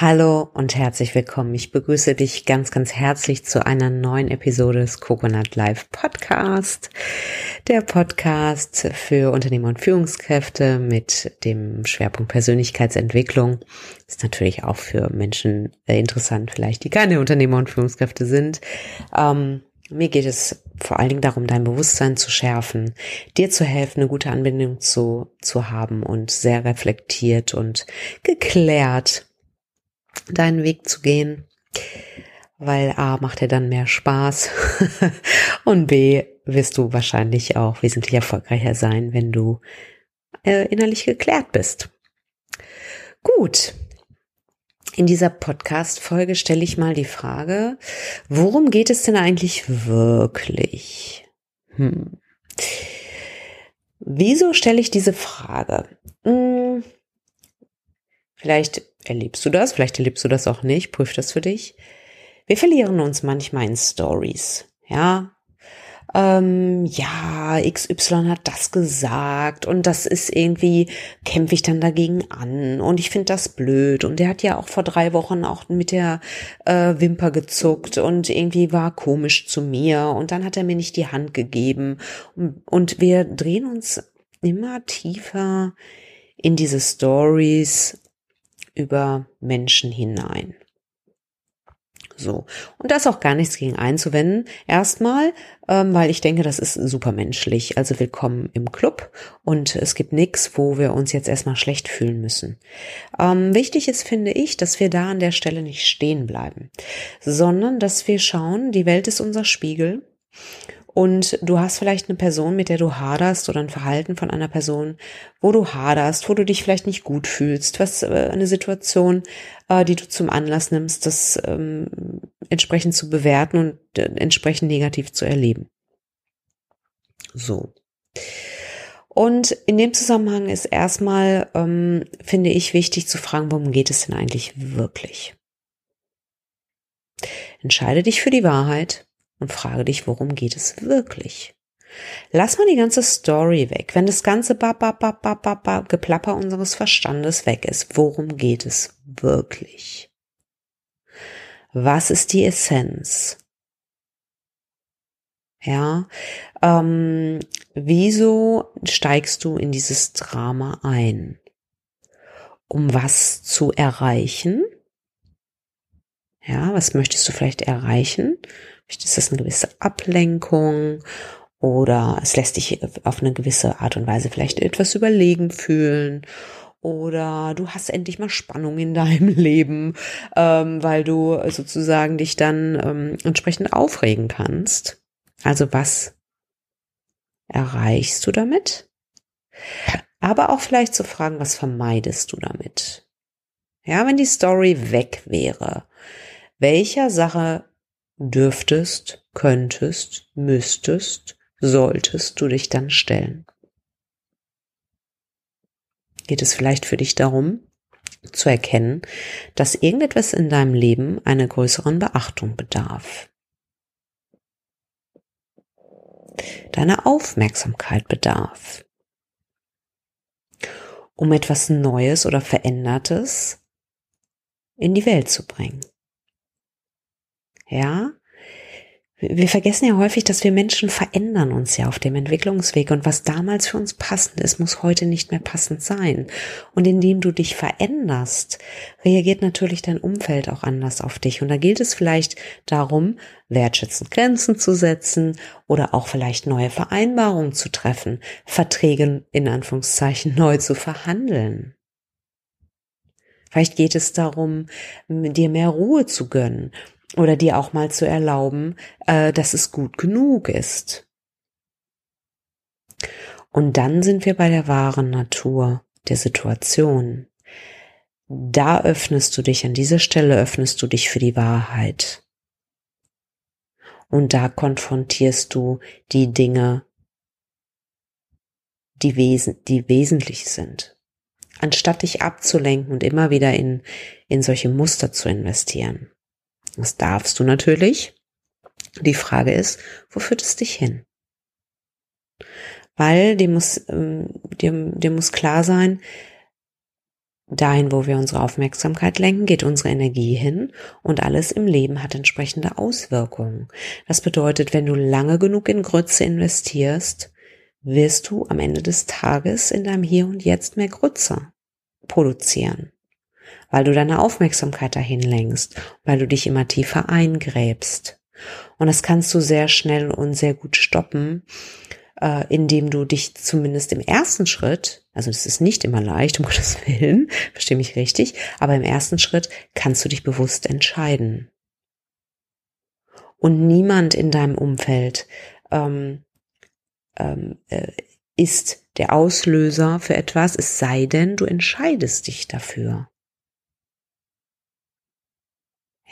Hallo und herzlich willkommen. Ich begrüße dich ganz, ganz herzlich zu einer neuen Episode des Coconut Live Podcast. Der Podcast für Unternehmer und Führungskräfte mit dem Schwerpunkt Persönlichkeitsentwicklung. Ist natürlich auch für Menschen äh, interessant, vielleicht die keine Unternehmer und Führungskräfte sind. Ähm, mir geht es vor allen Dingen darum, dein Bewusstsein zu schärfen, dir zu helfen, eine gute Anbindung zu, zu haben und sehr reflektiert und geklärt deinen Weg zu gehen, weil A macht er dann mehr Spaß und B wirst du wahrscheinlich auch wesentlich erfolgreicher sein, wenn du äh, innerlich geklärt bist. Gut. In dieser Podcast-Folge stelle ich mal die Frage, worum geht es denn eigentlich wirklich? Hm. Wieso stelle ich diese Frage? Hm. Vielleicht erlebst du das, vielleicht erlebst du das auch nicht, prüf das für dich. Wir verlieren uns manchmal in Stories, ja. Ähm, ja, XY hat das gesagt und das ist irgendwie, kämpfe ich dann dagegen an und ich finde das blöd und der hat ja auch vor drei Wochen auch mit der äh, Wimper gezuckt und irgendwie war komisch zu mir und dann hat er mir nicht die Hand gegeben und, und wir drehen uns immer tiefer in diese Stories über Menschen hinein. So. Und da ist auch gar nichts gegen einzuwenden. Erstmal, ähm, weil ich denke, das ist supermenschlich. Also willkommen im Club und es gibt nichts, wo wir uns jetzt erstmal schlecht fühlen müssen. Ähm, wichtig ist, finde ich, dass wir da an der Stelle nicht stehen bleiben, sondern dass wir schauen, die Welt ist unser Spiegel und du hast vielleicht eine Person, mit der du haderst oder ein Verhalten von einer Person, wo du haderst, wo du dich vielleicht nicht gut fühlst, was äh, eine Situation, äh, die du zum Anlass nimmst, das ähm, entsprechend zu bewerten und äh, entsprechend negativ zu erleben. So. Und in dem Zusammenhang ist erstmal, ähm, finde ich, wichtig zu fragen, worum geht es denn eigentlich wirklich? Entscheide dich für die Wahrheit und frage dich, worum geht es wirklich? Lass mal die ganze Story weg. Wenn das ganze ba, ba, ba, ba, ba, ba, Geplapper unseres Verstandes weg ist, worum geht es wirklich? Was ist die Essenz? Ja, ähm, wieso steigst du in dieses Drama ein? Um was zu erreichen? Ja, was möchtest du vielleicht erreichen? Ist das eine gewisse Ablenkung oder es lässt dich auf eine gewisse Art und Weise vielleicht etwas überlegen fühlen oder du hast endlich mal Spannung in deinem Leben, ähm, weil du sozusagen dich dann ähm, entsprechend aufregen kannst. Also was erreichst du damit? Aber auch vielleicht zu fragen, was vermeidest du damit? Ja, wenn die Story weg wäre, welcher Sache dürftest, könntest, müsstest, solltest du dich dann stellen? Geht es vielleicht für dich darum, zu erkennen, dass irgendetwas in deinem Leben einer größeren Beachtung bedarf? Deine Aufmerksamkeit bedarf, um etwas Neues oder Verändertes in die Welt zu bringen. Ja, wir vergessen ja häufig, dass wir Menschen verändern uns ja auf dem Entwicklungsweg und was damals für uns passend ist, muss heute nicht mehr passend sein. Und indem du dich veränderst, reagiert natürlich dein Umfeld auch anders auf dich. Und da gilt es vielleicht darum, wertschätzend Grenzen zu setzen oder auch vielleicht neue Vereinbarungen zu treffen, Verträge in Anführungszeichen neu zu verhandeln. Vielleicht geht es darum, dir mehr Ruhe zu gönnen oder dir auch mal zu erlauben, äh, dass es gut genug ist. Und dann sind wir bei der wahren Natur der Situation. Da öffnest du dich, an dieser Stelle öffnest du dich für die Wahrheit. Und da konfrontierst du die Dinge, die, wesen, die wesentlich sind. Anstatt dich abzulenken und immer wieder in, in solche Muster zu investieren. Das darfst du natürlich. Die Frage ist, wo führt es dich hin? Weil dir muss, ähm, dir, muss klar sein, dahin, wo wir unsere Aufmerksamkeit lenken, geht unsere Energie hin und alles im Leben hat entsprechende Auswirkungen. Das bedeutet, wenn du lange genug in Grütze investierst, wirst du am Ende des Tages in deinem Hier und Jetzt mehr Grütze produzieren, weil du deine Aufmerksamkeit dahin lenkst, weil du dich immer tiefer eingräbst. Und das kannst du sehr schnell und sehr gut stoppen, äh, indem du dich zumindest im ersten Schritt, also es ist nicht immer leicht, um Gottes Willen, verstehe mich richtig, aber im ersten Schritt kannst du dich bewusst entscheiden. Und niemand in deinem Umfeld ähm, ähm, äh, ist der Auslöser für etwas, es sei denn, du entscheidest dich dafür.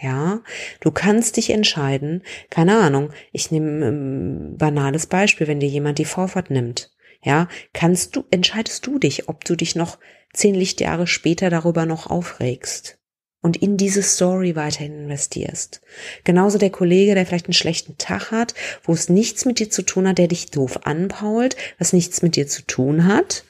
Ja, du kannst dich entscheiden, keine Ahnung, ich nehme ein ähm, banales Beispiel, wenn dir jemand die Vorfahrt nimmt. Ja, kannst du, entscheidest du dich, ob du dich noch zehn Lichtjahre später darüber noch aufregst und in diese Story weiterhin investierst. Genauso der Kollege, der vielleicht einen schlechten Tag hat, wo es nichts mit dir zu tun hat, der dich doof anpault, was nichts mit dir zu tun hat,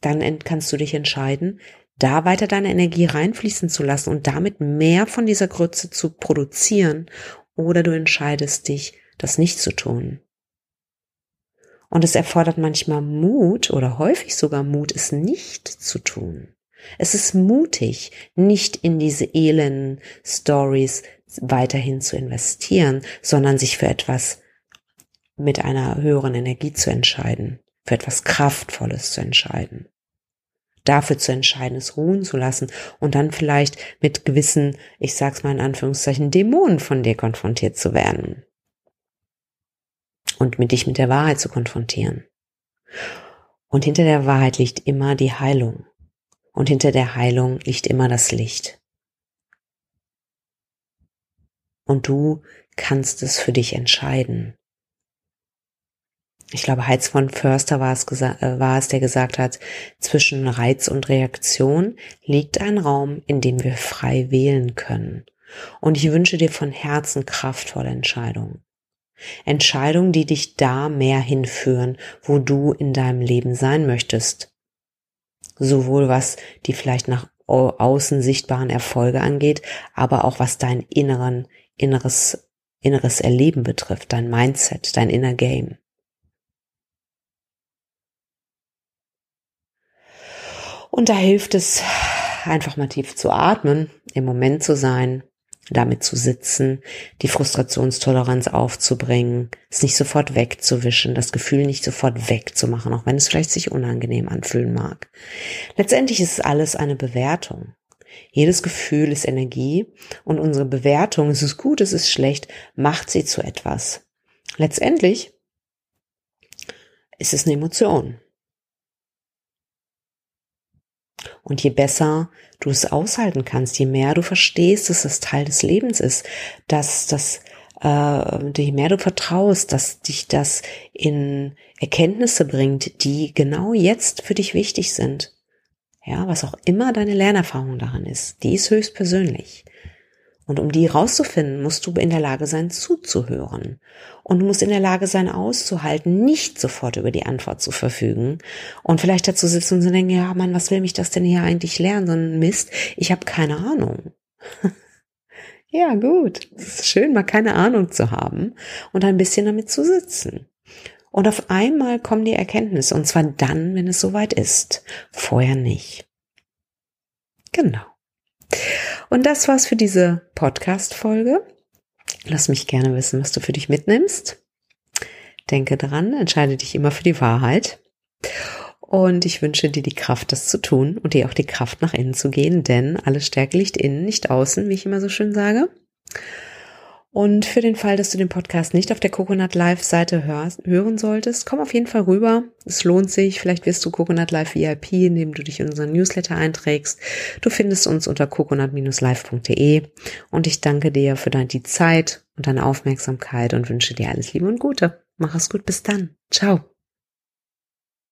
dann kannst du dich entscheiden, da weiter deine Energie reinfließen zu lassen und damit mehr von dieser Grütze zu produzieren oder du entscheidest dich, das nicht zu tun. Und es erfordert manchmal Mut oder häufig sogar Mut, es nicht zu tun. Es ist mutig, nicht in diese elenden Stories weiterhin zu investieren, sondern sich für etwas mit einer höheren Energie zu entscheiden, für etwas Kraftvolles zu entscheiden dafür zu entscheiden, es ruhen zu lassen und dann vielleicht mit gewissen, ich sag's mal in Anführungszeichen, Dämonen von dir konfrontiert zu werden. Und mit dich mit der Wahrheit zu konfrontieren. Und hinter der Wahrheit liegt immer die Heilung. Und hinter der Heilung liegt immer das Licht. Und du kannst es für dich entscheiden ich glaube, Heiz von Förster war es, äh, war es, der gesagt hat, zwischen Reiz und Reaktion liegt ein Raum, in dem wir frei wählen können. Und ich wünsche dir von Herzen kraftvolle Entscheidungen. Entscheidungen, die dich da mehr hinführen, wo du in deinem Leben sein möchtest. Sowohl was die vielleicht nach außen sichtbaren Erfolge angeht, aber auch was dein inneren, inneres, inneres Erleben betrifft, dein Mindset, dein inner Game. Und da hilft es, einfach mal tief zu atmen, im Moment zu sein, damit zu sitzen, die Frustrationstoleranz aufzubringen, es nicht sofort wegzuwischen, das Gefühl nicht sofort wegzumachen, auch wenn es vielleicht sich unangenehm anfühlen mag. Letztendlich ist es alles eine Bewertung. Jedes Gefühl ist Energie und unsere Bewertung, es ist gut, es ist schlecht, macht sie zu etwas. Letztendlich ist es eine Emotion. Und je besser du es aushalten kannst, je mehr du verstehst, dass es Teil des Lebens ist, dass das äh, je mehr du vertraust, dass dich das in Erkenntnisse bringt, die genau jetzt für dich wichtig sind. Ja, was auch immer deine Lernerfahrung daran ist, die ist höchst persönlich. Und um die rauszufinden, musst du in der Lage sein, zuzuhören. Und du musst in der Lage sein, auszuhalten, nicht sofort über die Antwort zu verfügen. Und vielleicht dazu sitzen und zu denken, ja, Mann, was will mich das denn hier eigentlich lernen? Sondern Mist, ich habe keine Ahnung. ja, gut. Es ist schön, mal keine Ahnung zu haben und ein bisschen damit zu sitzen. Und auf einmal kommen die Erkenntnisse. Und zwar dann, wenn es soweit ist. Vorher nicht. Genau. Und das war's für diese Podcast-Folge. Lass mich gerne wissen, was du für dich mitnimmst. Denke dran, entscheide dich immer für die Wahrheit. Und ich wünsche dir die Kraft, das zu tun und dir auch die Kraft, nach innen zu gehen, denn alle Stärke liegt innen, nicht außen, wie ich immer so schön sage. Und für den Fall, dass du den Podcast nicht auf der Coconut Live Seite hörst, hören solltest, komm auf jeden Fall rüber. Es lohnt sich. Vielleicht wirst du Coconut Live VIP, indem du dich in unseren Newsletter einträgst. Du findest uns unter coconut-live.de. Und ich danke dir für deine die Zeit und deine Aufmerksamkeit und wünsche dir alles Liebe und Gute. Mach es gut. Bis dann. Ciao.